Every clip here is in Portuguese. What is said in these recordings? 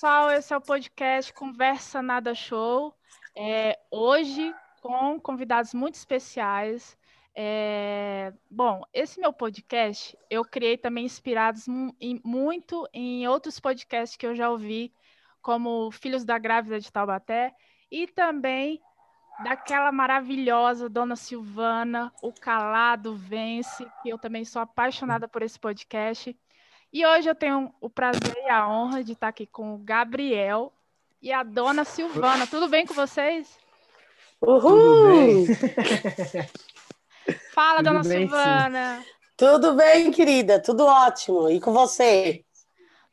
pessoal, esse é o podcast Conversa Nada Show. É, hoje com convidados muito especiais. É, bom, esse meu podcast eu criei também inspirados em, muito em outros podcasts que eu já ouvi, como Filhos da Grávida de Taubaté e também daquela maravilhosa Dona Silvana, O Calado Vence, que eu também sou apaixonada por esse podcast. E hoje eu tenho o prazer e a honra de estar aqui com o Gabriel e a Dona Silvana. Tudo bem com vocês? Uhul! Fala, Tudo Dona bem, Silvana. Sim. Tudo bem, querida? Tudo ótimo. E com você?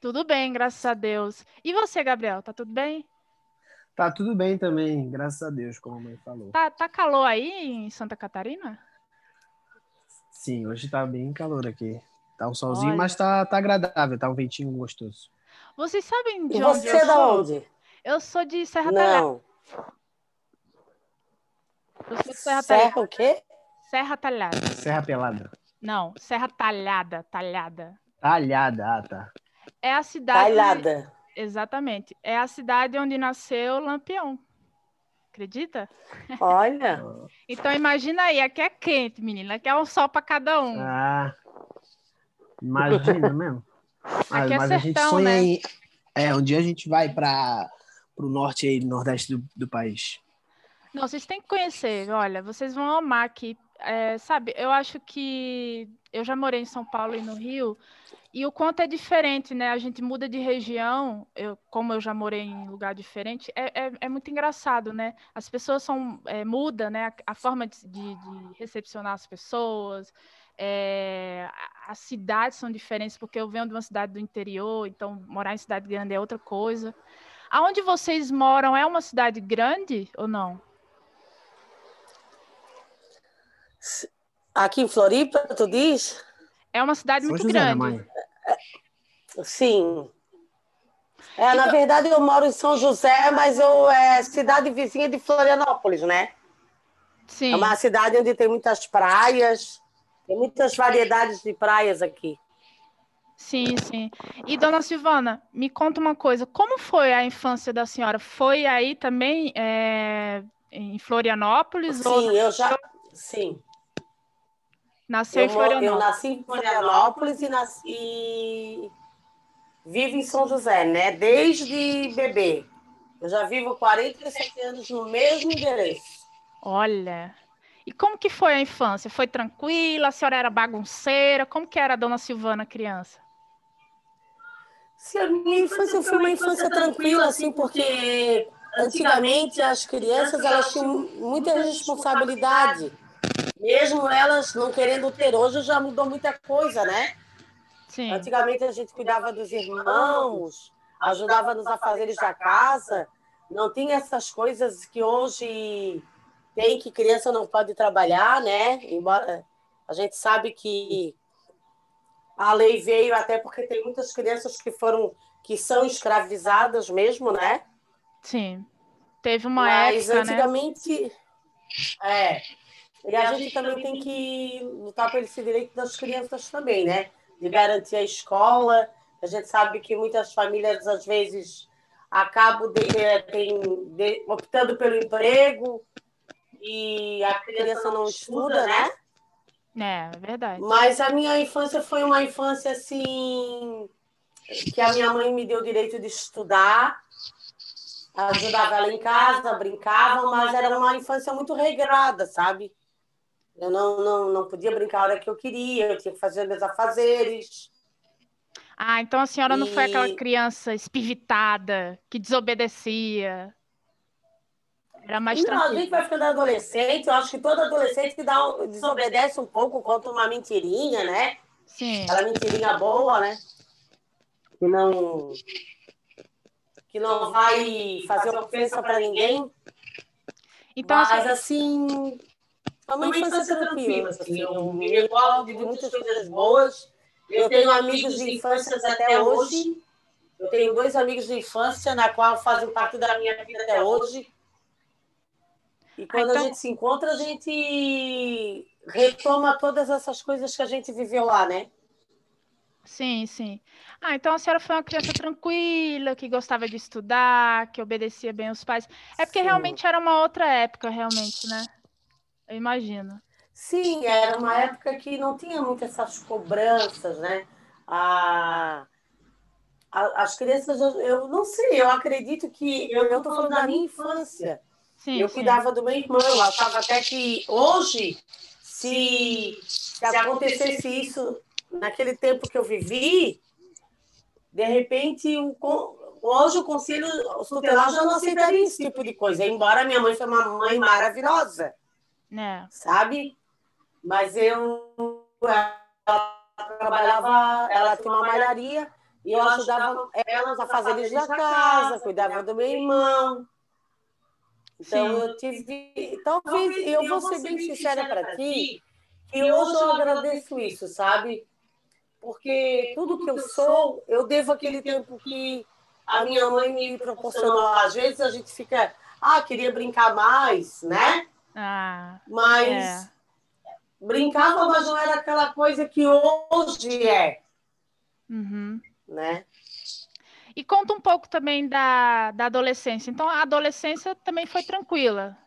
Tudo bem, graças a Deus. E você, Gabriel? Tá tudo bem? Tá tudo bem também, graças a Deus, como a mãe falou. Tá, tá calor aí em Santa Catarina? Sim, hoje tá bem calor aqui. Tá um solzinho, Olha. mas tá, tá agradável, tá um ventinho gostoso. Vocês sabem de e onde você eu é da onde? Eu sou de Serra Talhada. Não. Eu sou de Serra, Serra o quê? Serra Talhada. Serra Pelada. Não, Serra Talhada, Talhada. Talhada, ah, tá. É a cidade. Talhada. Exatamente. É a cidade onde nasceu Lampião. Acredita? Olha. então imagina aí, aqui é quente, menina. Aqui é um sol para cada um. Ah. Imagina mesmo. Aqui é mas sertão, a gente sonha né? em. É, um dia a gente vai para o norte e nordeste do, do país. Não, vocês têm que conhecer. Olha, vocês vão amar aqui. É, sabe, eu acho que eu já morei em São Paulo e no Rio, e o quanto é diferente, né? A gente muda de região, eu, como eu já morei em lugar diferente, é, é, é muito engraçado, né? As pessoas são é, muda, né? A, a forma de, de, de, recepcionar as pessoas, é, as cidades são diferentes, porque eu venho de uma cidade do interior, então morar em cidade grande é outra coisa. Aonde vocês moram é uma cidade grande ou não? Aqui em Floripa, tu diz? É uma cidade São muito José, grande. Mãe. Sim. É, então... Na verdade, eu moro em São José, mas eu é cidade vizinha de Florianópolis, né? Sim. É uma cidade onde tem muitas praias, tem muitas variedades de praias aqui. Sim, sim. E, dona Silvana, me conta uma coisa: como foi a infância da senhora? Foi aí também é, em Florianópolis? Sim, ou... eu já. Sim. Nasceu eu, em Florianópolis. Eu nasci em Florianópolis e nasci. Vivo em São José, né? Desde bebê. Eu já vivo 47 anos no mesmo endereço. Olha. E como que foi a infância? Foi tranquila? A senhora era bagunceira? Como que era a dona Silvana criança? Sim, a minha infância foi uma infância tranquila, assim, porque antigamente as crianças elas tinham muita responsabilidade. Mesmo elas não querendo ter, hoje já mudou muita coisa, né? Sim. Antigamente a gente cuidava dos irmãos, ajudava nos afazeres da casa, não tinha essas coisas que hoje tem que criança não pode trabalhar, né? Embora a gente sabe que a lei veio até porque tem muitas crianças que foram que são escravizadas mesmo, né? Sim. Teve uma Mas época, né? antigamente né? é. E a gente também tem que lutar por esse direito das crianças também, né? De garantir a escola. A gente sabe que muitas famílias às vezes acabam de, de, de, optando pelo emprego e a criança não estuda, né? É, é verdade. Mas a minha infância foi uma infância assim que a minha mãe me deu o direito de estudar, ajudava ela em casa, brincava, mas era uma infância muito regrada, sabe? Eu não, não, não podia brincar a hora que eu queria, eu tinha que fazer meus afazeres. Ah, então a senhora e... não foi aquela criança espivitada, que desobedecia. Era mais Não, a gente vai ficando adolescente, eu acho que todo adolescente que dá um, desobedece um pouco, conta uma mentirinha, né? Sim. Aquela mentirinha boa, né? Que não que não vai fazer ofensa para ninguém. Então, Mas assim, é uma infância tranquila, assim, eu me recordo de muitas coisas boas. Eu tenho amigos de infância até hoje. Eu tenho dois amigos de infância na qual fazem parte da minha vida até hoje. E quando então... a gente se encontra, a gente retoma todas essas coisas que a gente viveu lá, né? Sim, sim. Ah, então a senhora foi uma criança tranquila, que gostava de estudar, que obedecia bem os pais. É porque sim. realmente era uma outra época, realmente, né? Eu imagino. Sim, era uma época que não tinha muitas essas cobranças, né? A, as crianças, eu, eu, não sei, eu acredito que. Eu estou falando da minha infância. Sim, eu sim. cuidava do meu irmão, eu achava até que hoje, se, se acontecesse isso naquele tempo que eu vivi, de repente, o, hoje o conselho tutelar já não aceitaria esse tipo de coisa, embora minha mãe foi uma mãe maravilhosa, é. sabe? Mas eu ela trabalhava, ela tinha uma malharia e eu ajudava elas a fazer lição da casa, cuidava do meu irmão. Então Sim. eu tive, talvez eu vou ser bem sincera para ti, que hoje eu agradeço isso, sabe? porque tudo que eu sou, eu devo aquele tempo que a minha mãe me proporcionou. Às vezes a gente fica, ah, queria brincar mais, né? Ah, mas é. brincava, mas não era aquela coisa que hoje é. Uhum. Né? E conta um pouco também da, da adolescência. Então, a adolescência também foi tranquila.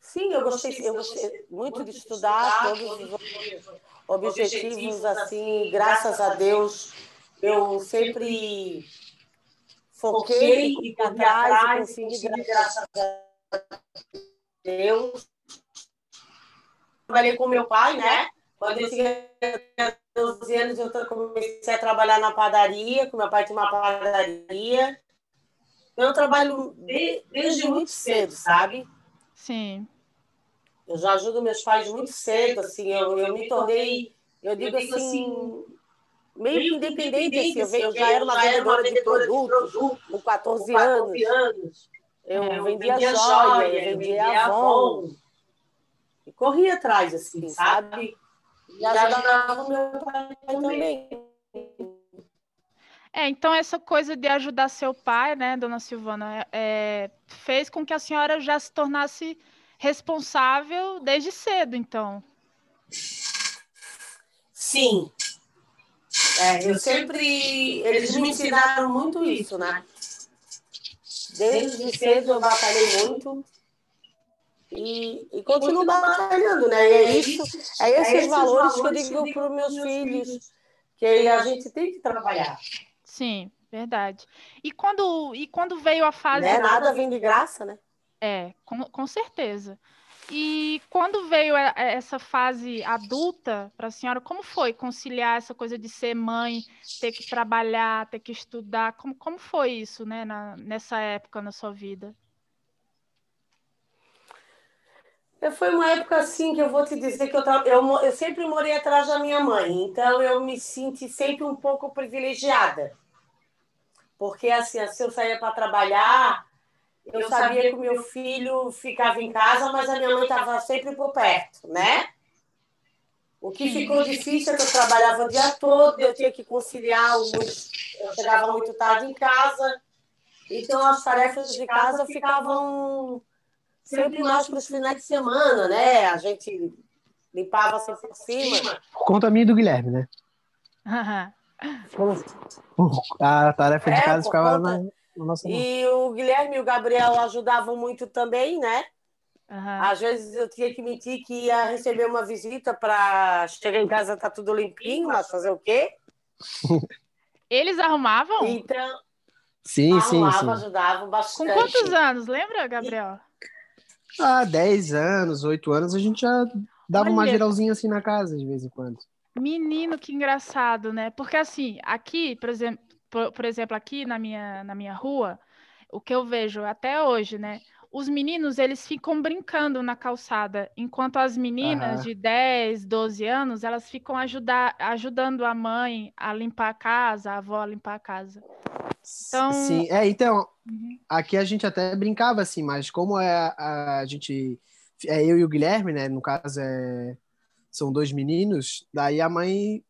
Sim, eu gostei, eu gostei muito de estudar todos os objetivos, assim, graças a Deus, eu sempre foquei e por trás e consegui, graças a Deus. Trabalhei com meu pai, né? Quando eu tinha 12 anos, eu comecei a trabalhar na padaria, com meu pai tinha uma padaria. Eu trabalho desde muito cedo, sabe? Sim. Eu já ajudo meus pais muito cedo, assim, eu, eu me tornei, eu digo assim, meio que independente, assim, eu, já era uma vendedora de produto com 14 anos. Eu é, vendia, vendia joia, eu vendia Avon. E corria atrás, assim, sabe? E ajudava o meu pai também. É, então essa coisa de ajudar seu pai, né, dona Silvana, é, fez com que a senhora já se tornasse responsável desde cedo, então. Sim. É, eu sempre. Eles me ensinaram muito isso, né? Desde cedo eu batalhei muito. E, e continuo batalhando, né? E é isso, é esses é valores que eu digo para os meus filhos, que a gente tem que trabalhar. Sim, verdade. E quando, e quando veio a fase. Né? Nada vem de graça, né? É, com, com certeza. E quando veio essa fase adulta para a senhora, como foi conciliar essa coisa de ser mãe, ter que trabalhar, ter que estudar? Como, como foi isso, né, na, nessa época na sua vida? Foi uma época assim que eu vou te dizer que eu, eu, eu sempre morei atrás da minha mãe, então eu me senti sempre um pouco privilegiada. Porque assim, se eu saía para trabalhar, eu sabia que o meu filho ficava em casa, mas a minha mãe estava sempre por perto, né? O que ficou difícil é que eu trabalhava o dia todo, eu tinha que conciliar, eu chegava muito tarde em casa, então as tarefas de casa ficavam sempre mais para os finais de semana, né? A gente limpava assim por cima. Por conta minha e do Guilherme, né? a tarefa de é, casa ficava conta... na, nossa e o Guilherme e o Gabriel ajudavam muito também, né? Uhum. Às vezes eu tinha que mentir que ia receber uma visita para chegar em casa tá tudo limpinho, mas fazer o quê? Eles arrumavam? Então, sim, arrumavam, sim, sim. ajudavam bastante. Com quantos anos? Lembra, Gabriel? Ah, 10 anos, 8 anos, a gente já dava Olha. uma geralzinha assim na casa de vez em quando. Menino, que engraçado, né? Porque assim, aqui, por exemplo, por, por exemplo, aqui na minha, na minha rua, o que eu vejo até hoje, né? Os meninos, eles ficam brincando na calçada, enquanto as meninas uhum. de 10, 12 anos, elas ficam ajudar, ajudando a mãe a limpar a casa, a avó a limpar a casa. Então... Sim, é, então, uhum. aqui a gente até brincava assim, mas como é a, a gente, é eu e o Guilherme, né, no caso é, são dois meninos, daí a mãe,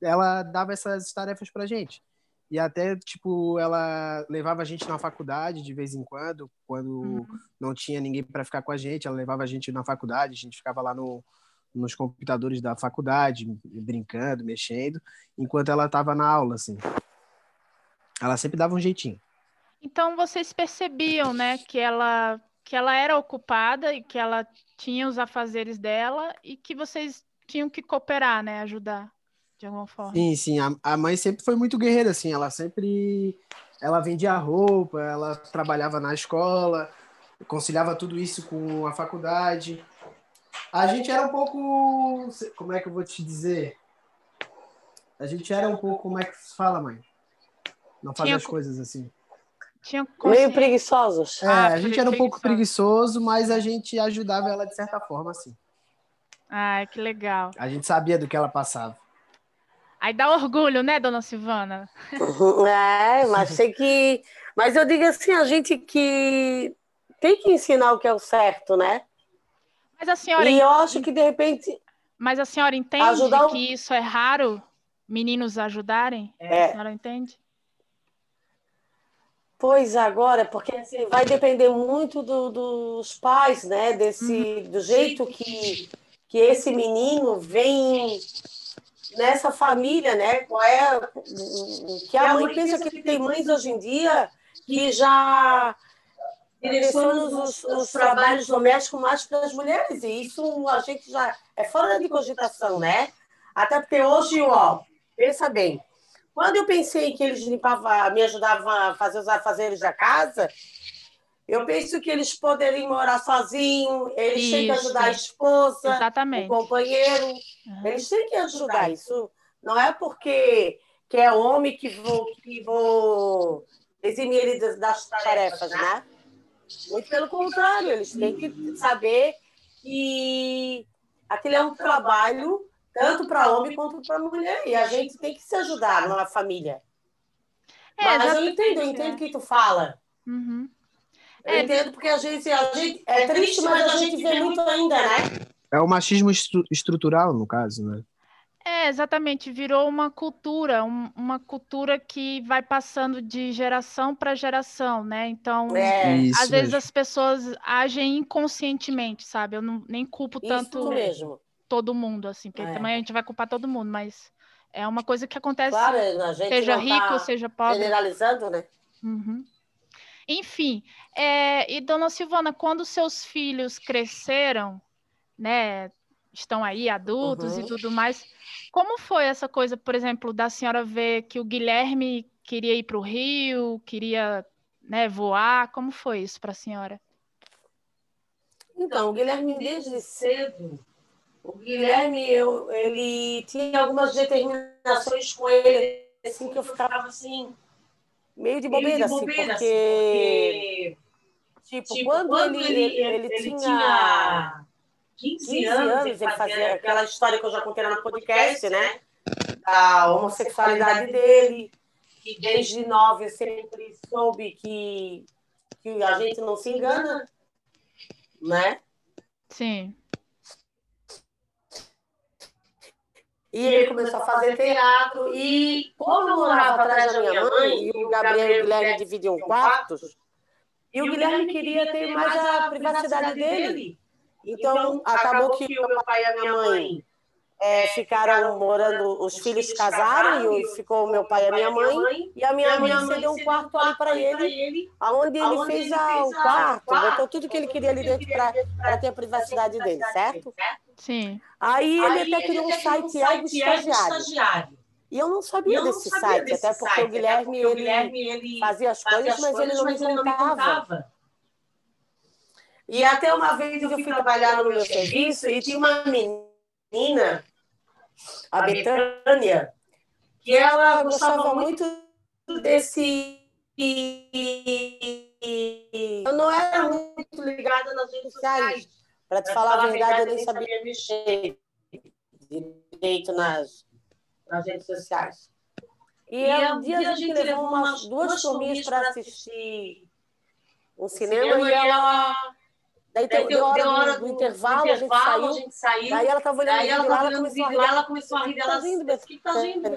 ela dava essas tarefas pra gente. E até, tipo, ela levava a gente na faculdade de vez em quando, quando uhum. não tinha ninguém para ficar com a gente, ela levava a gente na faculdade, a gente ficava lá no, nos computadores da faculdade, brincando, mexendo, enquanto ela estava na aula, assim. Ela sempre dava um jeitinho. Então vocês percebiam, né, que ela que ela era ocupada e que ela tinha os afazeres dela e que vocês tinham que cooperar, né, ajudar de alguma forma. Sim, sim. A, a mãe sempre foi muito guerreira, assim. Ela sempre ela vendia roupa, ela trabalhava na escola, conciliava tudo isso com a faculdade. A gente era um pouco. Como é que eu vou te dizer? A gente era um pouco. Como é que se fala, mãe? Não fazia Tinha... as coisas assim. Tinha Meio preguiçosos. É, ah, a gente era um pouco preguiçoso, mas a gente ajudava ela de certa forma, assim. Ai, que legal. A gente sabia do que ela passava. Aí dá orgulho, né, dona Silvana? É, mas tem que. Mas eu digo assim, a gente que tem que ensinar o que é o certo, né? Mas a senhora. E eu acho que de repente. Mas a senhora entende ajudar... que isso é raro? Meninos ajudarem? É. A senhora entende? Pois agora, porque assim, vai depender muito do, dos pais, né? Desse, uhum. Do jeito que, que esse menino vem nessa família, né? Qual é que a mãe pensa que tem mães hoje em dia que já direcionam os, os trabalhos domésticos mais para as mulheres e isso a gente já é fora de cogitação, né? Até porque hoje, ó, pensa bem, quando eu pensei que eles limpavam, me ajudavam a fazer os afazeres da casa, eu penso que eles poderiam morar sozinhos, eles isso. têm que ajudar a esposa, Exatamente. o companheiro, uhum. eles têm que ajudar. Isso não é porque que é homem que vou, que vou eximir ele das tarefas, né? Muito pelo contrário, eles têm que saber que aquele é um trabalho tanto para homem quanto para mulher. E a gente tem que se ajudar na família. É, Mas eu entendo, eu entendo o que tu fala. Uhum. Eu é, entendo porque a gente, a gente é triste, mas a gente vê muito ainda, né? É o machismo estru estrutural, no caso, né? É, exatamente. Virou uma cultura, um, uma cultura que vai passando de geração para geração, né? Então, é. às vezes as pessoas agem inconscientemente, sabe? Eu não, nem culpo tanto. Isso mesmo todo mundo, assim, porque é. também a gente vai culpar todo mundo, mas é uma coisa que acontece, claro, seja rico, tá seja pobre. Generalizando, né? Uhum. Enfim, é, e dona Silvana, quando seus filhos cresceram, né, estão aí adultos uhum. e tudo mais, como foi essa coisa, por exemplo, da senhora ver que o Guilherme queria ir para o Rio, queria né, voar? Como foi isso para a senhora? Então, o Guilherme desde cedo o Guilherme, eu, ele tinha algumas determinações com ele, assim, que eu ficava assim, meio de bobeira, assim, bobeira assim, porque, tipo, tipo, quando, quando ele, ele, ele, ele, tinha 15, 15 anos, ele fazia aquela história que eu já contei no podcast, né? Da homossexualidade dele, que desde nove eu sempre soube que, que a gente não se engana, né? Sim. E ele começou a fazer teatro. E como eu morava atrás da minha mãe, e o Gabriel e o Guilherme dividiam quartos, e o Guilherme queria ter mais a privacidade dele. Então, acabou que o meu pai e a minha mãe é, ficaram morando, os filhos casaram e ficou o meu pai e a minha mãe, e a minha mãe cedeu um quarto ali para ele, onde ele fez o quarto, botou tudo que ele queria ali dentro para ter a privacidade dele, certo? Sim. Aí ele Aí até criou um site Ego Estagiário. estagiário. E eu não sabia, eu não desse, sabia site, desse até porque, o Guilherme, porque o Guilherme ele fazia as fazia coisas, mas, coisas, ele, não mas ele não me contava. E até uma vez eu fui trabalhar no meu serviço e tinha uma menina, a Betânia, que ela gostava muito desse. Eu não era muito ligada nas redes sociais. Para te falar, a verdade, eu nem sabia mexer direito nas, nas redes sociais. E, e um dia a gente levou umas duas turminhas para assistir um cinema, cinema e ela. Daí, daí deu, hora, hora do, do, intervalo, do, intervalo, a gente saiu. Daí ela estava olhando, daí ela tava olhando o vídeo lá, ela começou a rir dela. O que tá rindo?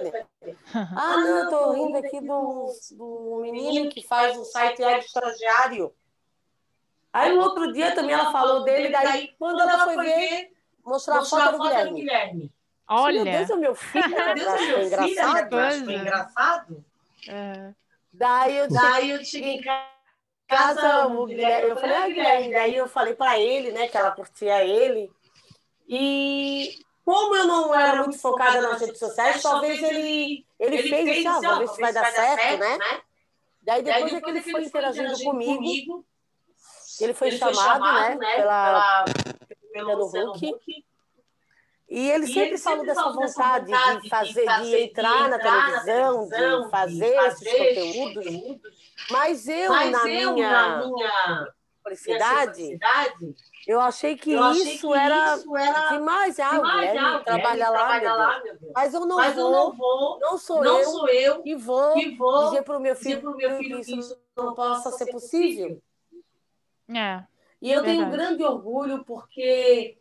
Ah, não, eu tô rindo aqui do, do menino que faz o site Ed Estagiário. Aí no outro dia também ela falou dele, daí quando ela foi ver, mostrar, a foto, do, Guilherme. Olha. Meu Deus, é meu filho. Meu Deus, é meu engraçado. Filho, engraçado. É. Daí eu, daí eu cheguei em casa, o Guilherme, eu falei, ah, Guilherme, daí eu falei para ele, né, que ela curtia ele. E como eu não era muito focada nas redes sociais, talvez ele, ele, ele fez isso, ah, vamos ver se vai dar certo, né? né? Daí depois, é que ele foi interagindo comigo, ele foi, chamado, né, né pela, pela, pelo Hulk. E ele sempre, ele falou dessa vontade, vontade de, fazer, de, fazer, de entrar, na, televisão, televisão, de fazer, fazer esses conteúdos. conteúdos. Mas eu, Mas na, eu minha na minha felicidade, eu achei que, eu achei isso, que era isso era demais. Ah, demais, ah, trabalha lá, trabalha lá meu Deus. Mas eu não, Mas vou, eu não vou, não sou, não eu, sou eu que vou, que vou dizer para o meu filho, meu filho que isso não possa ser possível. É. E eu tenho um grande orgulho porque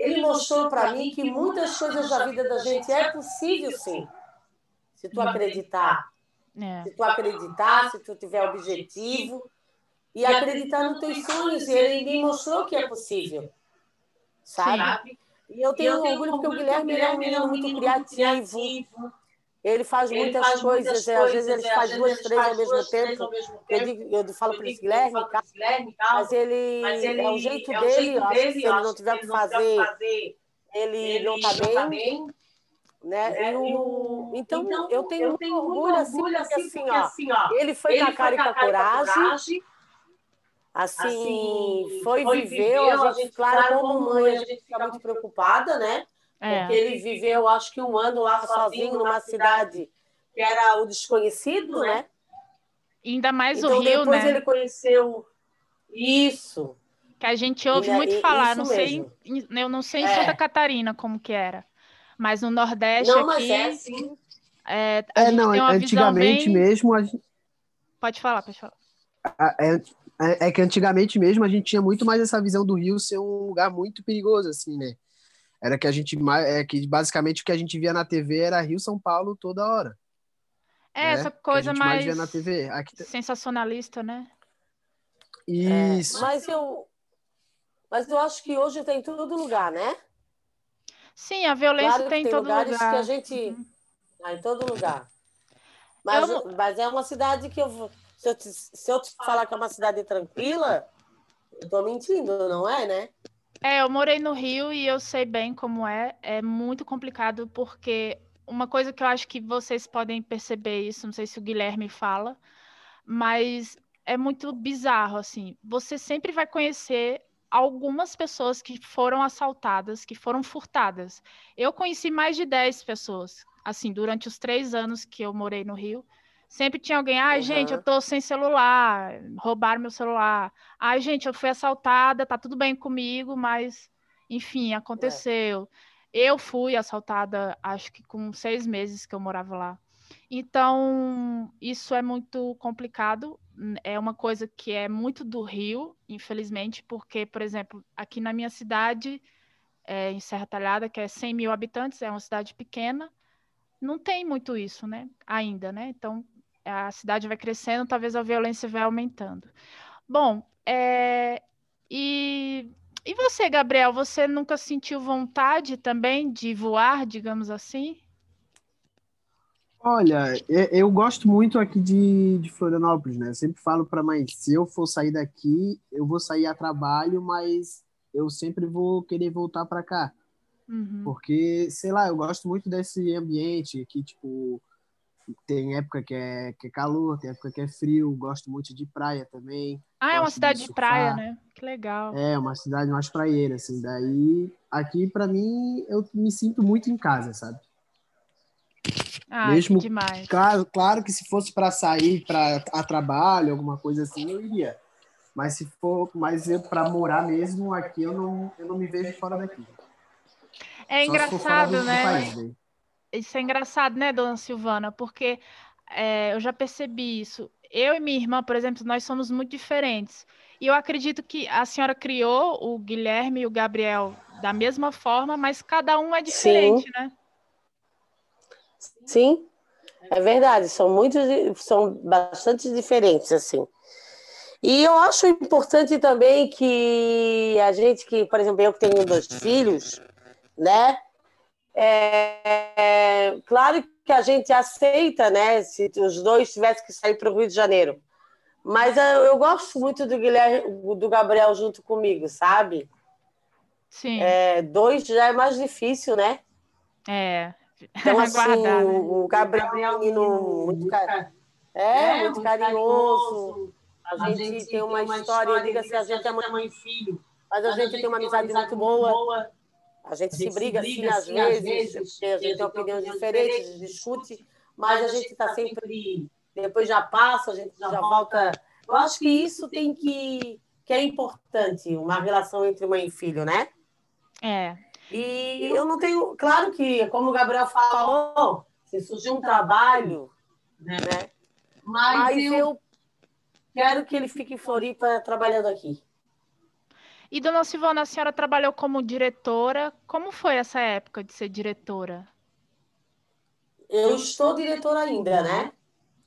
ele mostrou para mim que muitas coisas da vida da gente é possível sim. Se tu acreditar. É. Se tu acreditar, se tu tiver objetivo e acreditar nos teus sonhos. E ele me mostrou que é possível. Sabe? E eu tenho, eu tenho orgulho porque o Guilherme é um menino muito criativo. Ele faz ele muitas faz coisas, muitas às vezes ele faz duas, três ao mesmo tempo. Ao mesmo eu, digo, eu falo para esse Guilherme, mas ele, mas ele é o jeito é dele, eu acho que se ele não tiver o que fazer, fazer, ele não está bem. Tá bem. Né? né? O... Então, então, eu tenho, eu tenho orgulho, assim, porque, assim, assim, ó, assim, ó, ele foi com a cara e com a coragem, assim, assim foi, foi viveu, a gente, claro, como mãe, a gente fica muito preocupada, né? É. Porque ele viveu, acho que um ano lá sozinho, numa cidade que era o desconhecido, né? ainda mais então, o Rio, depois né? ele conheceu isso. Que a gente ouve muito falar, não sei, eu não sei em é. Santa Catarina como que era, mas no Nordeste não, aqui... é, sim. É, é não, antigamente bem... mesmo... A gente... Pode falar, pode falar. É, é, é que antigamente mesmo a gente tinha muito mais essa visão do Rio ser um lugar muito perigoso, assim, né? Era que a gente é que basicamente o que a gente via na TV era Rio São Paulo toda hora. É, né? essa coisa mais, mais na TV. Aqui... sensacionalista, né? Isso. É, mas eu mas eu acho que hoje tem em todo lugar, né? Sim, a violência claro tem, em todo lugar. que a gente uhum. ah, em todo lugar. Mas, eu... mas é uma cidade que eu se eu, te, se eu te falar que é uma cidade tranquila, eu tô mentindo, não é, né? É, eu morei no Rio e eu sei bem como é. É muito complicado porque uma coisa que eu acho que vocês podem perceber isso, não sei se o Guilherme fala, mas é muito bizarro assim. Você sempre vai conhecer algumas pessoas que foram assaltadas, que foram furtadas. Eu conheci mais de 10 pessoas, assim, durante os três anos que eu morei no Rio. Sempre tinha alguém, ai, uhum. gente, eu tô sem celular, roubaram meu celular. Ai, gente, eu fui assaltada, tá tudo bem comigo, mas, enfim, aconteceu. É. Eu fui assaltada, acho que com seis meses que eu morava lá. Então, isso é muito complicado. É uma coisa que é muito do Rio, infelizmente, porque, por exemplo, aqui na minha cidade, é, em Serra Talhada, que é 100 mil habitantes, é uma cidade pequena, não tem muito isso, né? Ainda, né? Então, a cidade vai crescendo, talvez a violência vai aumentando. Bom, é, e, e você, Gabriel, você nunca sentiu vontade também de voar, digamos assim? Olha, eu gosto muito aqui de, de Florianópolis, né? Eu sempre falo para mãe, se eu for sair daqui, eu vou sair a trabalho, mas eu sempre vou querer voltar para cá. Uhum. Porque, sei lá, eu gosto muito desse ambiente aqui, tipo, tem época que é, que é calor, tem época que é frio, gosto muito de praia também. Ah, é uma cidade de, de praia, né? Que legal. É, uma cidade mais praieira, assim. Daí, aqui, para mim, eu me sinto muito em casa, sabe? Ah, Mesmo, demais. Claro, claro que se fosse para sair para a trabalho, alguma coisa assim, eu iria. Mas se for, mas para morar mesmo aqui, eu não, eu não me vejo fora daqui. É Só engraçado, né? País, isso é engraçado, né, dona Silvana? Porque é, eu já percebi isso. Eu e minha irmã, por exemplo, nós somos muito diferentes. E eu acredito que a senhora criou o Guilherme e o Gabriel da mesma forma, mas cada um é diferente, Sim. né? Sim, é verdade. São muito, são bastante diferentes, assim. E eu acho importante também que a gente que, por exemplo, eu que tenho dois filhos, né? É, claro que a gente aceita, né? Se os dois tivessem que sair para o Rio de Janeiro. Mas eu, eu, gosto muito do Guilherme, do Gabriel junto comigo, sabe? Sim. É, dois já é mais difícil, né? É. Então, assim, né? o Gabriel é um menino muito, car... é, é, muito carinhoso. A gente, a gente tem uma, uma história, diga se a gente é mãe e filho. Mas a, a gente, gente tem uma amizade muito boa. boa. A gente, a gente se briga, assim, às vezes, vezes, porque a gente tem opiniões diferentes, discute, mas a gente está sempre. Depois já passa, a gente já volta. Eu acho que isso tem que. que é importante, uma relação entre mãe e filho, né? É. E eu não tenho. Claro que, como o Gabriel falou, se surgir um trabalho, né? Mas, mas eu... eu quero que ele fique em Floripa trabalhando aqui. E, dona Silvana, a senhora trabalhou como diretora. Como foi essa época de ser diretora? Eu estou diretora ainda, né?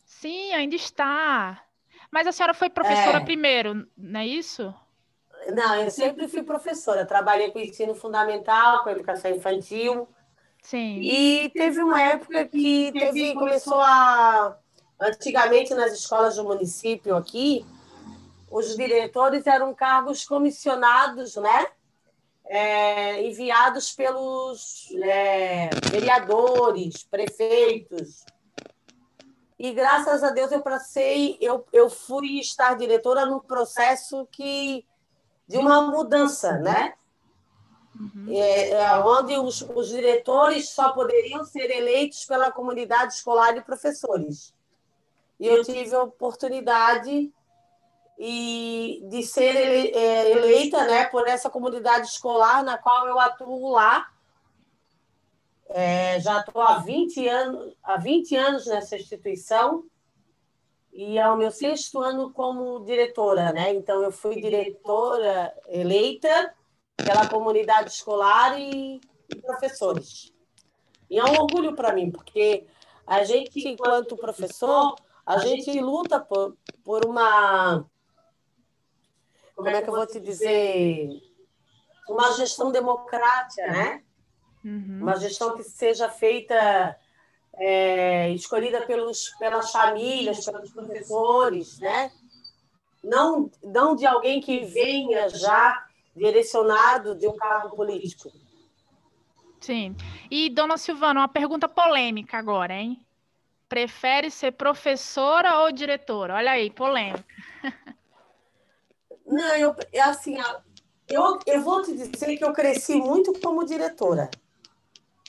Sim, ainda está. Mas a senhora foi professora é. primeiro, não é isso? Não, eu sempre fui professora. Trabalhei com ensino fundamental, com educação infantil. Sim. E teve uma época que teve, começou a. Antigamente, nas escolas do município aqui, os diretores eram cargos comissionados, né? É, enviados pelos é, vereadores, prefeitos. E graças a Deus eu passei, eu, eu fui estar diretora num processo que de uma mudança, né? Uhum. É, é, onde os, os diretores só poderiam ser eleitos pela comunidade escolar e professores. E eu tive a oportunidade e de ser é, eleita né, por essa comunidade escolar na qual eu atuo lá. É, já estou há 20 anos, há 20 anos nessa instituição e é o meu sexto ano como diretora, né? Então eu fui diretora eleita pela comunidade escolar e, e professores. E é um orgulho para mim, porque a gente, enquanto professor, a gente luta por, por uma como é que eu vou te dizer, uma gestão democrática, né? Uhum. Uma gestão que seja feita, é, escolhida pelos, pelas famílias, pelos professores, né? Não, não de alguém que venha já direcionado de um cargo político. Sim. E, dona Silvana, uma pergunta polêmica agora, hein? Prefere ser professora ou diretora? Olha aí, polêmica. Não, eu, é assim, eu, eu vou te dizer que eu cresci muito como diretora,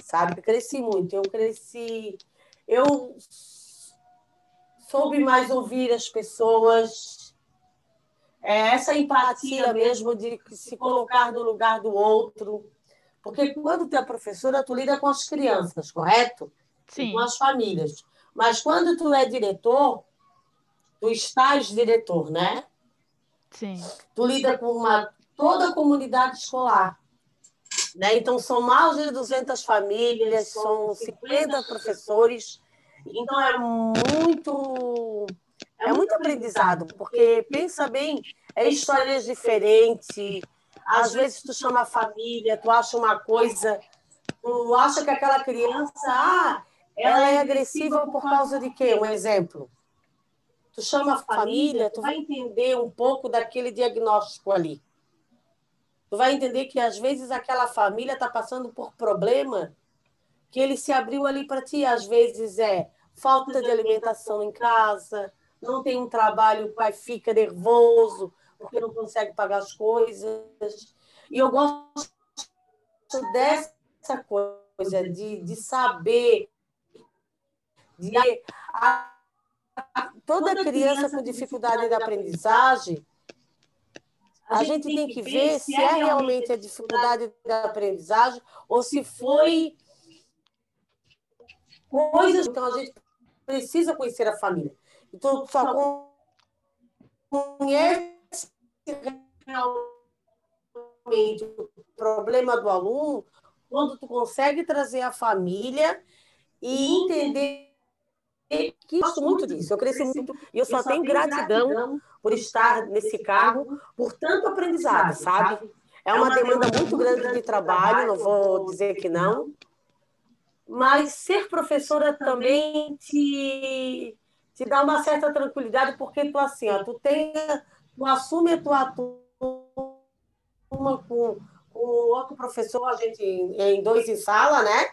sabe? Cresci muito. Eu cresci. Eu soube mais ouvir as pessoas, é, essa empatia mesmo de se colocar no lugar do outro. Porque quando tu é professora, tu lida com as crianças, correto? Sim. com as famílias. Mas quando tu é diretor, tu estás diretor, né? Sim. Tu lida com uma, toda a comunidade escolar. Né? Então, são mais de 200 famílias, são 50 professores. Então, é muito, é muito aprendizado, porque, pensa bem, é histórias diferentes. Às vezes, tu chama a família, tu acha uma coisa, tu acha que aquela criança, ah, ela é agressiva por causa de quê? Um exemplo tu chama a família, tu vai entender um pouco daquele diagnóstico ali. Tu vai entender que às vezes aquela família está passando por problema que ele se abriu ali para ti. Às vezes é falta de alimentação em casa, não tem um trabalho, o pai fica nervoso porque não consegue pagar as coisas. E eu gosto dessa coisa de, de saber, de toda criança com dificuldade de aprendizagem, a gente tem que ver se é, é realmente a dificuldade da aprendizagem ou se foi coisas. Então, a gente precisa conhecer a família. Então, só conhece realmente o problema do aluno quando tu consegue trazer a família e entender que gosto muito disso. Eu cresci muito e eu só, tenho gratidão por estar nesse cargo, por tanto aprendizado, sabe? É uma demanda muito grande de trabalho, não vou dizer que não. Mas ser professora também te, te dá uma certa tranquilidade, porque tu assim, ó, tu tem, tu assume a tua turma com, com outro professor, a gente em dois em sala, né?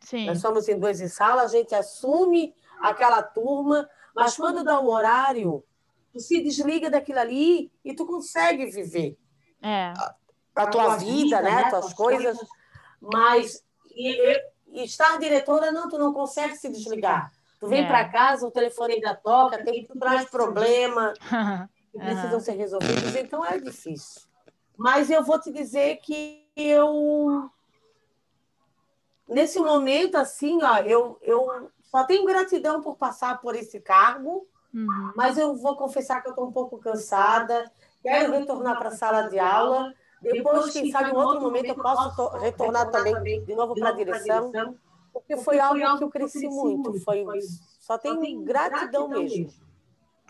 Sim. Nós somos em dois em sala, a gente assume aquela turma, mas quando dá o horário, tu se desliga daquilo ali e tu consegue viver é. a, a, tua, vida, vida, né? né? Tuas coisas. Mas e, e estar diretora, não, tu não consegue se desligar. Tu vem é. para casa, o telefone ainda toca, tem traz problema que precisam ser resolvidos, então é difícil. Mas eu vou te dizer que eu nesse momento assim, ó, eu, eu só tenho gratidão por passar por esse cargo, uhum. mas eu vou confessar que eu estou um pouco cansada, quero retornar para a sala de aula. Depois, quem sabe, em outro momento, eu posso retornar também de novo para a direção, porque foi algo que eu cresci muito. Foi, só tenho gratidão mesmo.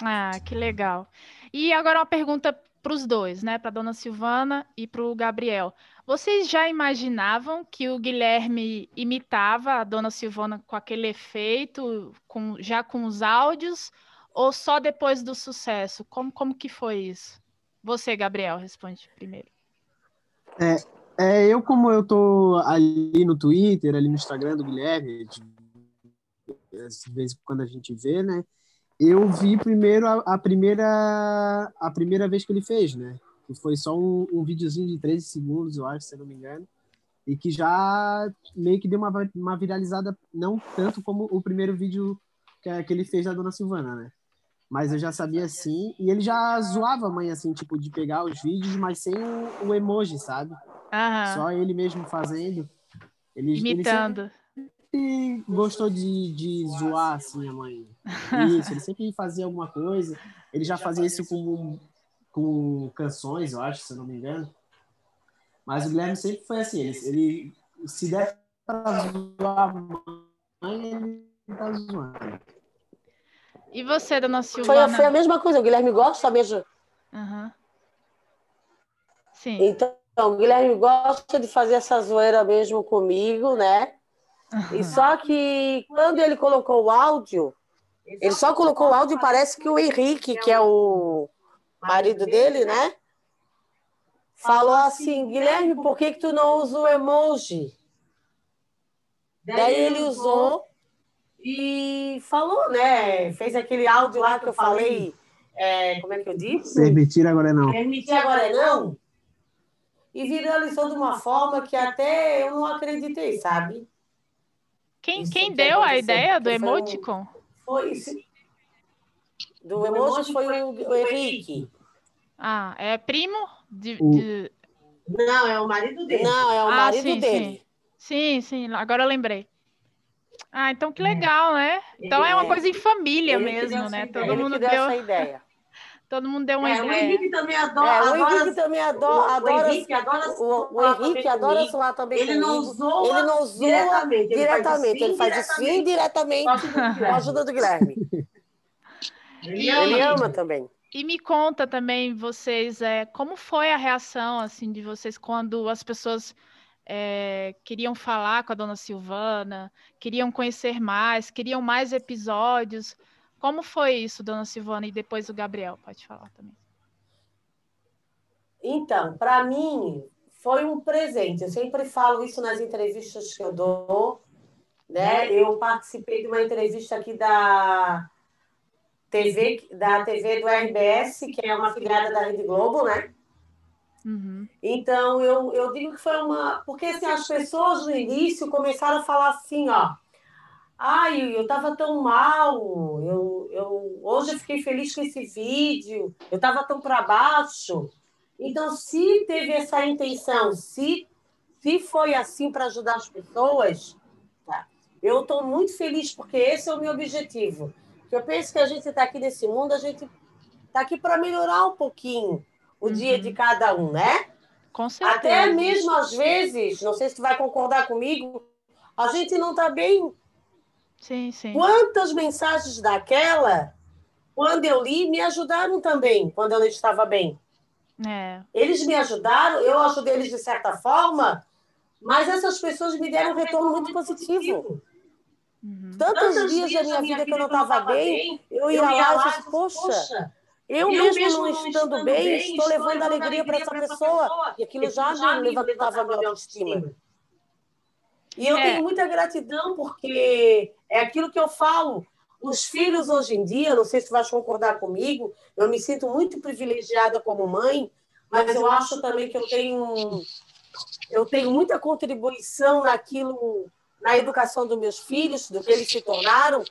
Ah, que legal. E agora uma pergunta para os dois, né? Para a dona Silvana e para o Gabriel. Vocês já imaginavam que o Guilherme imitava a dona Silvana com aquele efeito, com, já com os áudios, ou só depois do sucesso? Como, como que foi isso? Você, Gabriel, responde primeiro. É, é, eu, como eu tô ali no Twitter, ali no Instagram do Guilherme, de, às vezes quando a gente vê, né? Eu vi primeiro a, a, primeira a primeira vez que ele fez, né? Que foi só um, um videozinho de 13 segundos, eu acho, se eu não me engano. E que já meio que deu uma, uma viralizada, não tanto como o primeiro vídeo que, que ele fez da Dona Silvana, né? Mas eu já sabia assim. E ele já zoava a mãe, assim, tipo, de pegar os vídeos, mas sem o, o emoji, sabe? Aham. Só ele mesmo fazendo. Ele, Imitando. Ele sempre gostou de, de zoar, assim, a mãe. Isso, ele sempre fazia alguma coisa. Ele já fazia isso com, com canções, eu acho, se eu não me engano. Mas o Guilherme sempre foi assim, ele, ele se der pra zoar a mãe, ele tá zoando. E você, dona Silvana? Foi, foi a mesma coisa, o Guilherme gosta mesmo. Uhum. Sim. Então, o Guilherme gosta de fazer essa zoeira mesmo comigo, né? Uhum. E só que quando ele colocou o áudio, ele só colocou o áudio e parece que o Henrique, que é o marido dele, né? Falou assim, Guilherme, por que, que tu não usa o emoji? Daí ele usou e falou, né? Fez aquele áudio lá que eu falei. É, como é que eu disse? Permitir agora não. Permitir agora não. E viralizou de uma forma que até eu não acreditei, sabe? Quem, quem deu a ideia do emoticon? Foi, foi do emoji foi o, o Henrique. Ah, é primo de, de, Não, é o marido dele. Não, é o ah, marido sim, dele. Sim. sim, sim, agora eu lembrei. Ah, então que é. legal, né? Então é uma coisa em família ele mesmo, né? Todo mundo deu essa ideia. Todo mundo deu uma é, ideia. O Henrique também adora. É, o Henrique também adora. adora o Henrique adora, o, o Henrique adora soar também. Ele não usou. Ele não usou diretamente. diretamente. Ele faz isso indiretamente com a ajuda do Guilherme. Ele, ele ama também. E me conta também, vocês, é, como foi a reação assim de vocês quando as pessoas é, queriam falar com a dona Silvana, queriam conhecer mais, queriam mais episódios. Como foi isso, dona Silvana? E depois o Gabriel, pode falar também. Então, para mim, foi um presente. Eu sempre falo isso nas entrevistas que eu dou. Né? Eu participei de uma entrevista aqui da TV, da TV do RBS, que é uma filiada da Rede Globo, né? Uhum. Então, eu, eu digo que foi uma. Porque assim, as pessoas no início começaram a falar assim, ó. Ai, eu estava tão mal, eu, eu, hoje eu fiquei feliz com esse vídeo, eu estava tão para baixo. Então, se teve essa intenção, se, se foi assim para ajudar as pessoas, tá? eu estou muito feliz, porque esse é o meu objetivo. Eu penso que a gente está aqui nesse mundo, a gente está aqui para melhorar um pouquinho o uhum. dia de cada um, né? Com certeza. Até mesmo às vezes, não sei se tu vai concordar comigo, a gente não está bem. Sim, sim. Quantas mensagens daquela, quando eu li, me ajudaram também, quando eu não estava bem. É. Eles me ajudaram, eu ajudei eles de certa forma, mas essas pessoas me deram um retorno muito positivo. Tantos, Tantos dias da minha vida que eu não estava bem, eu ia lá e disse, poxa, eu, eu mesmo, mesmo não estando bem, bem estou levando alegria para essa pessoa. pessoa. E aquilo já, já me levantava a minha autoestima. E eu é. tenho muita gratidão, porque é aquilo que eu falo. Os filhos hoje em dia, não sei se vais concordar comigo, eu me sinto muito privilegiada como mãe, mas eu acho também que eu tenho eu tenho muita contribuição naquilo, na educação dos meus filhos, do que eles se tornaram.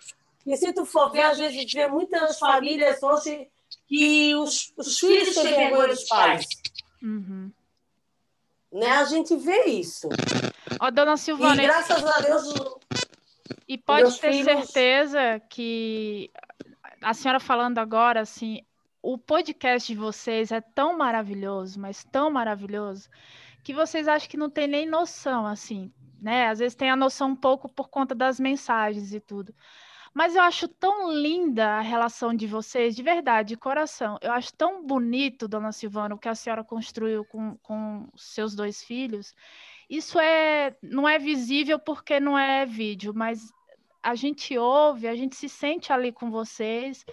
E se tu for ver, às vezes vê muitas famílias hoje que os, os filhos têm vergonha dos pais. Uhum. Né? A gente vê isso. Ó, dona Silvana. E graças a Deus. E pode ter filhos... certeza que a senhora falando agora, assim, o podcast de vocês é tão maravilhoso, mas tão maravilhoso, que vocês acham que não tem nem noção, assim, né? Às vezes tem a noção um pouco por conta das mensagens e tudo. Mas eu acho tão linda a relação de vocês, de verdade, de coração. Eu acho tão bonito, dona Silvana, o que a senhora construiu com, com seus dois filhos. Isso é, não é visível porque não é vídeo, mas a gente ouve, a gente se sente ali com vocês.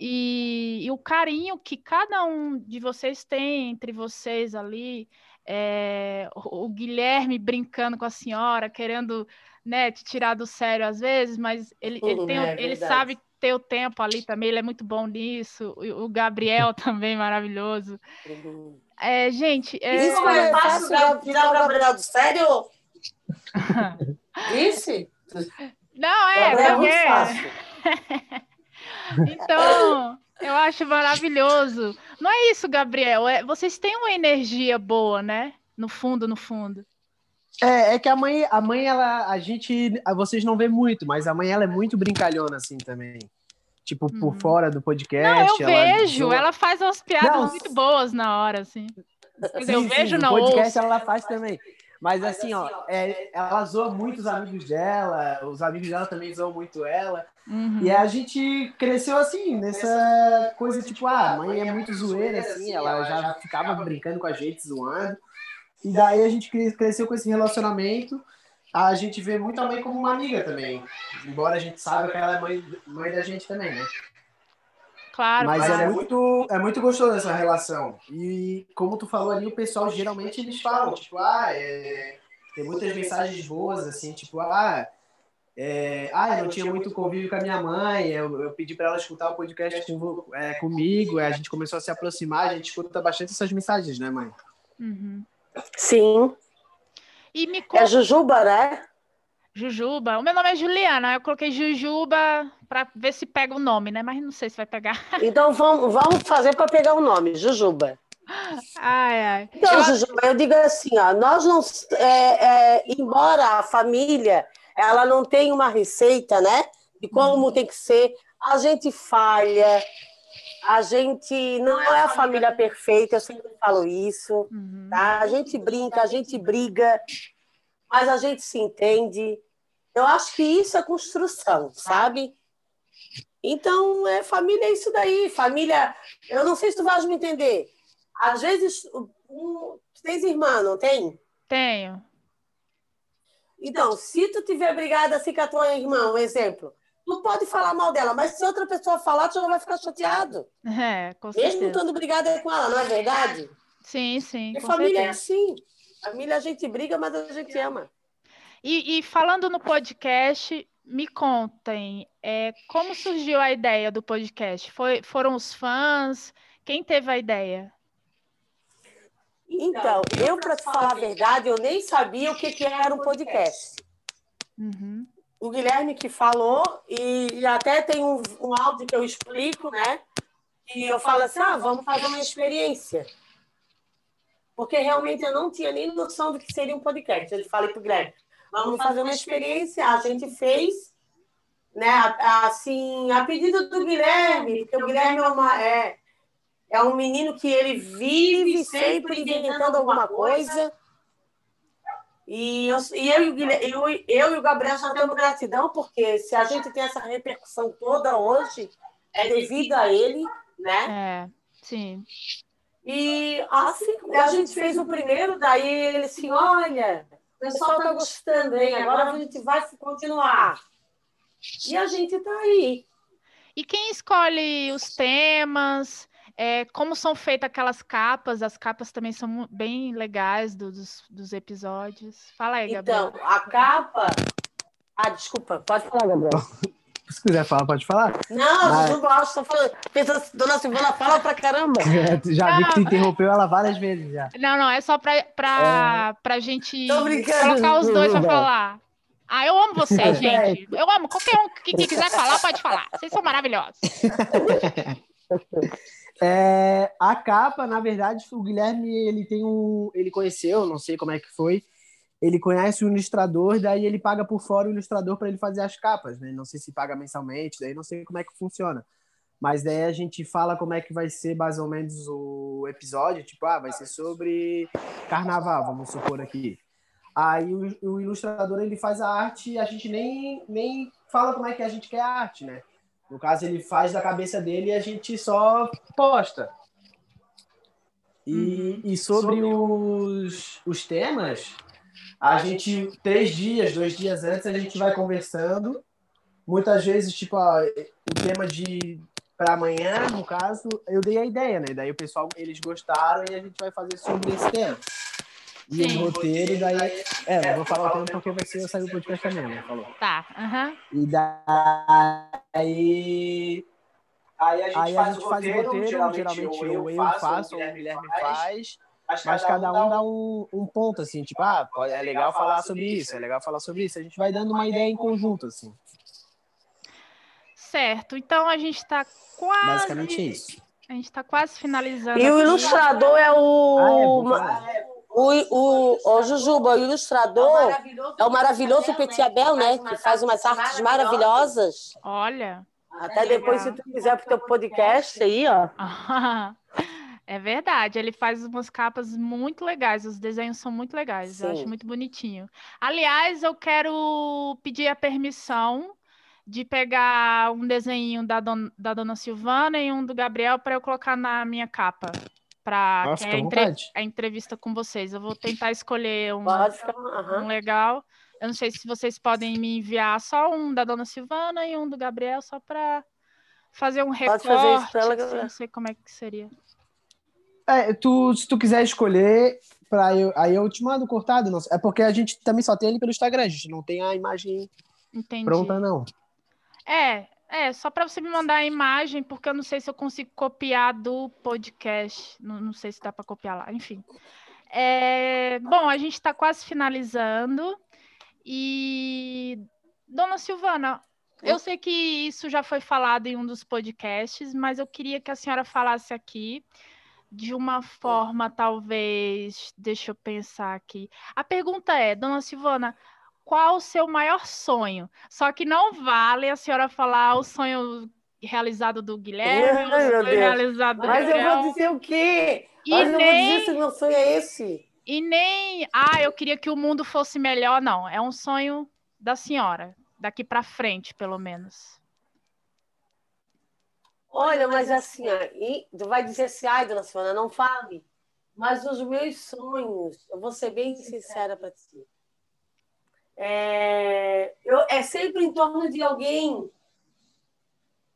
E, e o carinho que cada um de vocês tem entre vocês ali, é, o Guilherme brincando com a senhora, querendo né, te tirar do sério às vezes, mas ele, ele, tem, é ele sabe ter o tempo ali também, ele é muito bom nisso. O, Gabriel também maravilhoso. Uhum. É, gente. É... Isso é fácil tirar o Gabriel do sério? Disse? Não, é, é muito fácil. então, eu acho maravilhoso. Não é isso, Gabriel. É, vocês têm uma energia boa, né? No fundo, no fundo. É, é que a mãe, a mãe, ela, a gente, vocês não vê muito, mas a mãe, ela é muito brincalhona, assim, também. Tipo, hum. por fora do podcast. Não, eu ela vejo, ela faz umas piadas não, muito boas na hora, assim. Sim, eu vejo sim, no podcast ouço. ela faz também. Mas assim, ó, é, ela zoa muito os amigos dela, os amigos dela também zoam muito ela. Uhum. E a gente cresceu assim, nessa coisa tipo, ah, a mãe é muito zoeira, assim, ela já ficava brincando com a gente, zoando. E daí a gente cresceu com esse relacionamento. A gente vê muito a mãe como uma amiga também. Embora a gente saiba que ela é mãe, mãe da gente também, né? Claro. Mas claro. é muito, é muito gostoso essa relação. E como tu falou ali, o pessoal geralmente eles falam, tipo, ah, é... tem muitas mensagens boas, assim, tipo, ah, é... ah, eu não tinha muito convívio com a minha mãe, eu, eu pedi para ela escutar o podcast com, é, comigo, a gente começou a se aproximar, a gente escuta bastante essas mensagens, né, mãe? Uhum. Sim. E me conta... É Jujuba, né? Jujuba. O meu nome é Juliana. Eu coloquei Jujuba para ver se pega o nome, né? Mas não sei se vai pegar. Então vamos, vamos fazer para pegar o nome, Jujuba. Ai, ai. Então, eu... Jujuba, eu digo assim, ó, nós não, é, é, embora a família ela não tenha uma receita, né? De como uhum. tem que ser, a gente falha, a gente não é a família perfeita, eu sempre falo isso, uhum. tá? A gente brinca, a gente briga, mas a gente se entende. Eu acho que isso é construção, sabe? Então, é, família é isso daí. Família, eu não sei se tu vais me entender. Às vezes, um, tu tens irmã, não tem? Tenho. Então, se tu tiver brigada assim com a tua irmã, um exemplo, tu pode falar mal dela, mas se outra pessoa falar, tu já vai ficar chateado. É, com certeza. Mesmo estando brigada com ela, não é verdade? Sim, sim. E família é certeza. é assim. Família a gente briga, mas a gente ama. E, e falando no podcast, me contem, é, como surgiu a ideia do podcast? Foi, foram os fãs? Quem teve a ideia? Então, eu, para te falar a verdade, eu nem sabia o que, que era um podcast. Uhum. O Guilherme que falou, e, até tem um, um áudio que eu explico, né? E eu falo assim: ah, vamos fazer uma experiência porque realmente eu não tinha nem noção do que seria um podcast. Eu falei para o Guilherme, vamos fazer uma experiência. A gente fez, né, assim, a pedido do Guilherme, porque o Guilherme é, uma, é, é um menino que ele vive sempre inventando alguma coisa. E eu, e eu, e o Guilherme, eu, eu e o Gabriel já temos gratidão, porque se a gente tem essa repercussão toda hoje, é devido a ele, né? É, sim. E assim, a gente fez o primeiro, daí ele assim, olha, o pessoal está gostando, hein? Agora a gente vai continuar. E a gente está aí. E quem escolhe os temas? É, como são feitas aquelas capas? As capas também são bem legais dos, dos episódios. Fala aí, Gabriel. Então, a capa. Ah, desculpa, pode falar, Gabriel. Se quiser falar, pode falar. Não, Mas... não gosto, tô falando. Pensa, Dona Silvana fala pra caramba. É, já não. vi que tu interrompeu ela várias vezes já. Não, não, é só pra, pra, é... pra gente colocar os dois pra falar. Ah, eu amo vocês, gente. Eu amo. Qualquer um que, que quiser falar, pode falar. Vocês são maravilhosos. É, a capa, na verdade, o Guilherme ele tem um, ele conheceu, não sei como é que foi, ele conhece o ilustrador, daí ele paga por fora o ilustrador para ele fazer as capas, né? Não sei se paga mensalmente, daí não sei como é que funciona. Mas daí a gente fala como é que vai ser mais ou menos o episódio, tipo, ah, vai ser sobre carnaval, vamos supor aqui. Aí o, o ilustrador ele faz a arte e a gente nem, nem fala como é que a gente quer a arte, né? No caso, ele faz da cabeça dele e a gente só posta. E, uhum. e sobre os, os temas, a gente, três dias, dois dias antes, a gente vai conversando. Muitas vezes, tipo, ó, o tema de para amanhã, no caso, eu dei a ideia, né? Daí o pessoal, eles gostaram e a gente vai fazer sobre esse tema. E Sim. o roteiro, daí. É, não vou falar o tempo porque vai ser eu sair do podcast também, né? Falou. Tá. Uhum. E daí. Aí a gente, aí faz, a gente faz, o roteiro, roteiro geralmente, geralmente eu, eu faço, ou o Guilherme faz, faz mas cada um dá um, um ponto, assim, tipo, ah, é legal falar sobre isso, é legal falar sobre isso. A gente vai dando uma ideia em conjunto, assim. Certo, então a gente está quase. Basicamente é isso. A gente está quase finalizando. E o ilustrador é o. Ah, é, o, o, o Jujuba, o ilustrador, é o maravilhoso Petit Abel, né? Que faz umas artes maravilhosas. Olha. Até depois, se tu quiser pro teu podcast aí, ó. É verdade, ele faz umas capas muito legais, os desenhos são muito legais, Sim. eu acho muito bonitinho. Aliás, eu quero pedir a permissão de pegar um desenho da, don, da dona Silvana e um do Gabriel para eu colocar na minha capa para é a, entre... a, entrevista com vocês. Eu vou tentar escolher um, um legal. Eu não sei se vocês podem me enviar só um da Dona Silvana e um do Gabriel, só para fazer um recorte. Pode fazer isso ela, assim, não sei como é que seria. É, tu, se tu quiser escolher, pra eu, aí eu te mando cortado. Não, é porque a gente também só tem ele pelo Instagram, a gente não tem a imagem Entendi. pronta, não. É, é, só para você me mandar a imagem, porque eu não sei se eu consigo copiar do podcast. Não, não sei se dá para copiar lá. Enfim. É, bom, a gente está quase finalizando. E, dona Silvana, eu sei que isso já foi falado em um dos podcasts, mas eu queria que a senhora falasse aqui de uma forma, talvez. Deixa eu pensar aqui. A pergunta é, dona Silvana, qual o seu maior sonho. Só que não vale a senhora falar o sonho realizado do Guilherme, Ai, o sonho realizado do Mas eu vou dizer o quê? E Mas nem... eu vou dizer se meu sonho é esse. E nem, ah, eu queria que o mundo fosse melhor, não. É um sonho da senhora, daqui para frente, pelo menos. Olha, mas assim, e vai dizer assim, ai, dona Silvana, não fale. Mas os meus sonhos, eu vou ser bem sincera para ti é, eu, é sempre em torno de alguém.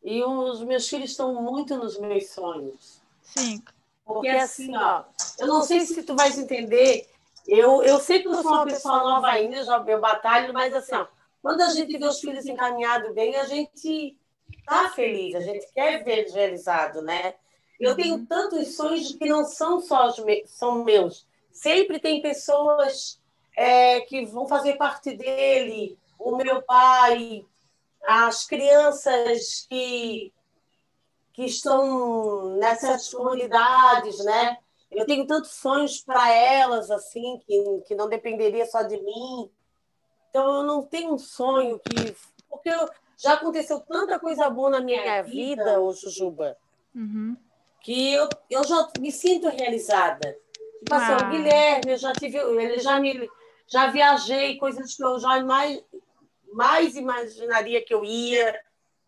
E os meus filhos estão muito nos meus sonhos. Sim. Porque assim, ó, eu não sei se tu vais entender. Eu, eu sei que eu sou uma pessoa nova ainda, já eu batalho, mas assim, ó, quando a gente vê os filhos encaminhados bem, a gente tá feliz, a gente quer ver eles realizados, né? Eu tenho uhum. tantos sonhos que não são só os meus, são meus. Sempre tem pessoas é, que vão fazer parte dele, o meu pai, as crianças que, que estão nessas comunidades, né? Eu tenho tantos sonhos para elas, assim, que, que não dependeria só de mim. Então, eu não tenho um sonho que... Porque eu, já aconteceu tanta coisa boa na minha vida, ô Jujuba, uhum. que eu, eu já me sinto realizada. Tipo assim, ah. o Guilherme, eu já tive, ele já me já viajei, coisas que eu já mais, mais imaginaria que eu ia,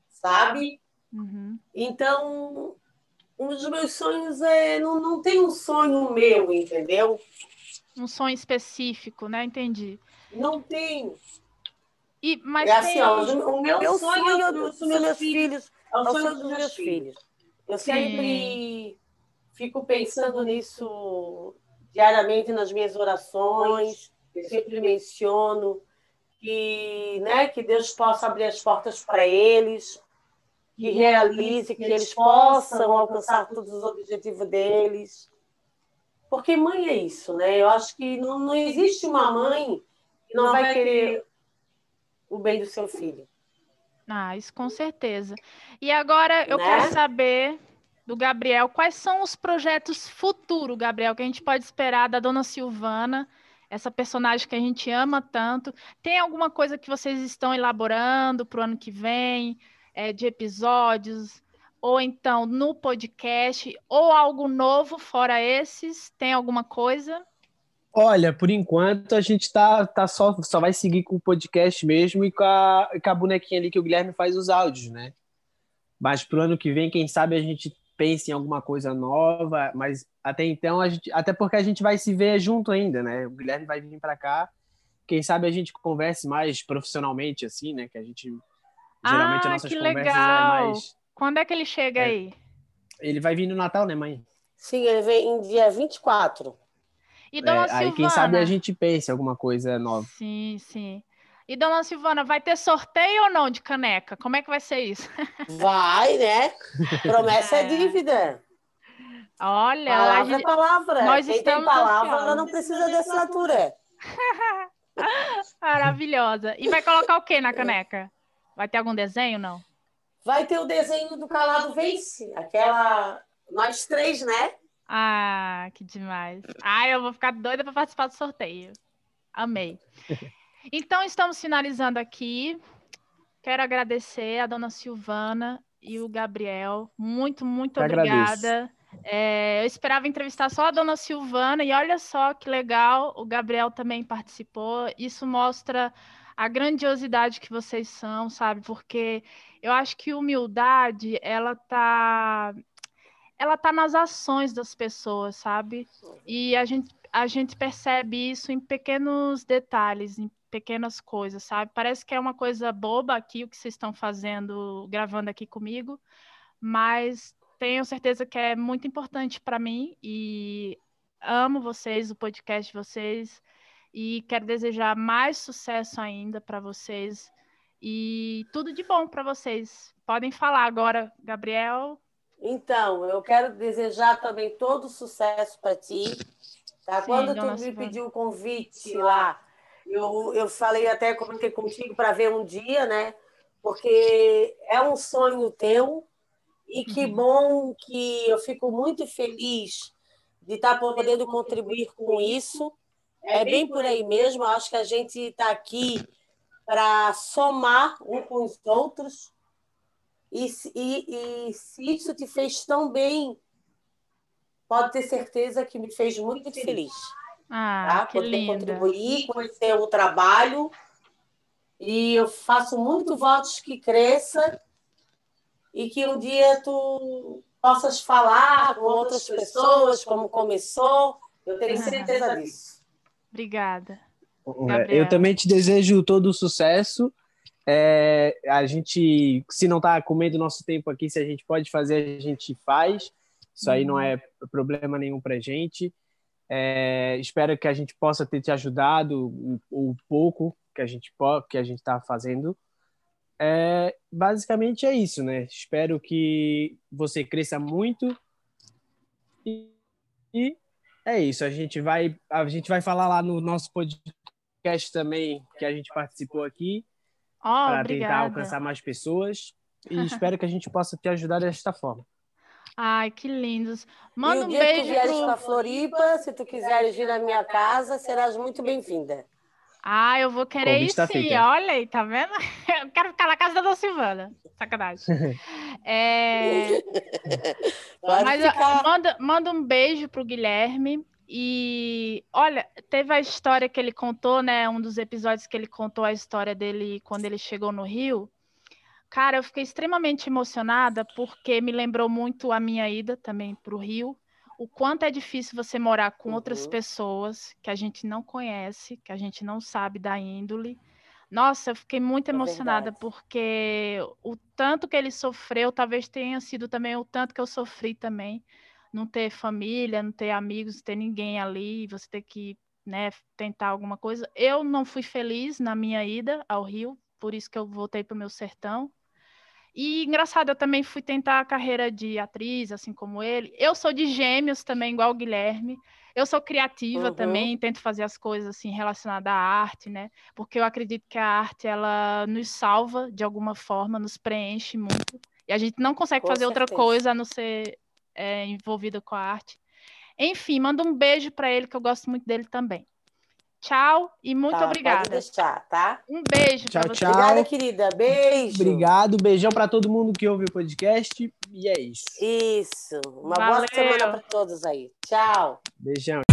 sabe? Uhum. Então, um dos meus sonhos é. Não, não tem um sonho meu, entendeu? Um sonho específico, né? Entendi. Não tem. E, mas é assim, ó, o meu, meu sonho, sonho é dos meus, filhos. É o sonho dos meus filhos. Eu sempre fico pensando nisso diariamente nas minhas orações. Eu sempre menciono que, né, que Deus possa abrir as portas para eles, que realize, que eles possam alcançar todos os objetivos deles. Porque mãe é isso, né? Eu acho que não, não existe uma mãe que não vai querer o bem do seu filho. Ah, isso com certeza. E agora eu né? quero saber do Gabriel quais são os projetos futuros, Gabriel, que a gente pode esperar da dona Silvana, essa personagem que a gente ama tanto. Tem alguma coisa que vocês estão elaborando para o ano que vem, é, de episódios, ou então no podcast, ou algo novo fora esses? Tem alguma coisa? Olha, por enquanto a gente tá, tá só, só vai seguir com o podcast mesmo e com a, com a bonequinha ali que o Guilherme faz os áudios, né? Mas pro ano que vem, quem sabe a gente pense em alguma coisa nova, mas até então a gente, até porque a gente vai se ver junto ainda, né? O Guilherme vai vir para cá, quem sabe a gente converse mais profissionalmente assim, né? Que a gente geralmente ah, as nossas que conversas legal. é mais Quando é que ele chega é, aí? Ele vai vir no Natal, né, mãe? Sim, ele vem em dia 24. E dona é, Silvana? Aí quem sabe a gente pense alguma coisa nova. Sim, sim. E dona Silvana, vai ter sorteio ou não de caneca? Como é que vai ser isso? Vai, né? Promessa é, é dívida. Olha, palavra gente... é palavra. Nós Quem tem palavra, ela não precisa de assinatura. Maravilhosa. E vai colocar o que na caneca? Vai ter algum desenho, não? Vai ter o desenho do Calado Vence, aquela nós três, né? Ah, que demais. Ah, eu vou ficar doida para participar do sorteio. Amei. Então, estamos finalizando aqui. Quero agradecer a dona Silvana e o Gabriel. Muito, muito eu obrigada. É, eu esperava entrevistar só a dona Silvana e olha só que legal, o Gabriel também participou. Isso mostra a grandiosidade que vocês são, sabe? Porque eu acho que humildade, ela tá ela tá nas ações das pessoas, sabe? E a gente, a gente percebe isso em pequenos detalhes, em pequenas coisas, sabe? Parece que é uma coisa boba aqui o que vocês estão fazendo, gravando aqui comigo, mas tenho certeza que é muito importante para mim e amo vocês, o podcast de vocês e quero desejar mais sucesso ainda para vocês e tudo de bom para vocês. Podem falar agora, Gabriel, então, eu quero desejar também todo sucesso para ti. Tá? Sim, Quando tu me pediu o convite lá, eu, eu falei até comentei contigo para ver um dia, né? Porque é um sonho teu e que uhum. bom que eu fico muito feliz de estar tá podendo contribuir com isso. É bem por aí mesmo. Eu acho que a gente está aqui para somar um com os outros e, e, e se isso te fez tão bem, pode ter certeza que me fez muito feliz. Ah, tá? que Poder linda. contribuir, conhecer o trabalho. E eu faço muito votos que cresça e que um dia tu possas falar com outras pessoas como começou. Eu tenho certeza disso. Obrigada. Gabriel. Eu também te desejo todo o sucesso é, a gente, se não está comendo nosso tempo aqui, se a gente pode fazer, a gente faz. Isso aí não é problema nenhum para gente. É, espero que a gente possa ter te ajudado o, o pouco que a gente que a gente está fazendo. É, basicamente é isso, né? Espero que você cresça muito e, e é isso. A gente vai a gente vai falar lá no nosso podcast também que a gente participou aqui Oh, para tentar alcançar mais pessoas. E espero que a gente possa te ajudar desta forma. Ai, que lindos. Manda e um beijo. Se tu vieres pro... para Floripa, se tu quiseres vir na minha casa, serás muito bem-vinda. Ah, eu vou querer ir sim. Feito. Olha aí, tá vendo? Eu quero ficar na casa da Dona Silvana. Sacanagem. é... Mas manda, manda um beijo pro Guilherme. E olha, teve a história que ele contou, né? Um dos episódios que ele contou a história dele quando ele chegou no Rio. Cara, eu fiquei extremamente emocionada porque me lembrou muito a minha ida também para o Rio. O quanto é difícil você morar com uhum. outras pessoas que a gente não conhece, que a gente não sabe da índole. Nossa, eu fiquei muito é emocionada verdade. porque o tanto que ele sofreu talvez tenha sido também o tanto que eu sofri também. Não ter família, não ter amigos, não ter ninguém ali, você ter que né, tentar alguma coisa. Eu não fui feliz na minha ida ao Rio, por isso que eu voltei para o meu sertão. E engraçado, eu também fui tentar a carreira de atriz, assim como ele. Eu sou de gêmeos também, igual o Guilherme. Eu sou criativa uhum. também, tento fazer as coisas assim relacionadas à arte, né? Porque eu acredito que a arte ela nos salva de alguma forma, nos preenche muito. E a gente não consegue com fazer certeza. outra coisa a não ser é, envolvida com a arte. Enfim, manda um beijo para ele, que eu gosto muito dele também. Tchau e muito tá, obrigada. Pode deixar, tá? Um beijo tchau, você. Tchau, Obrigada, querida. Beijo. Obrigado. Beijão para todo mundo que ouve o podcast. E é isso. Isso. Uma Valeu. boa semana para todos aí. Tchau. Beijão.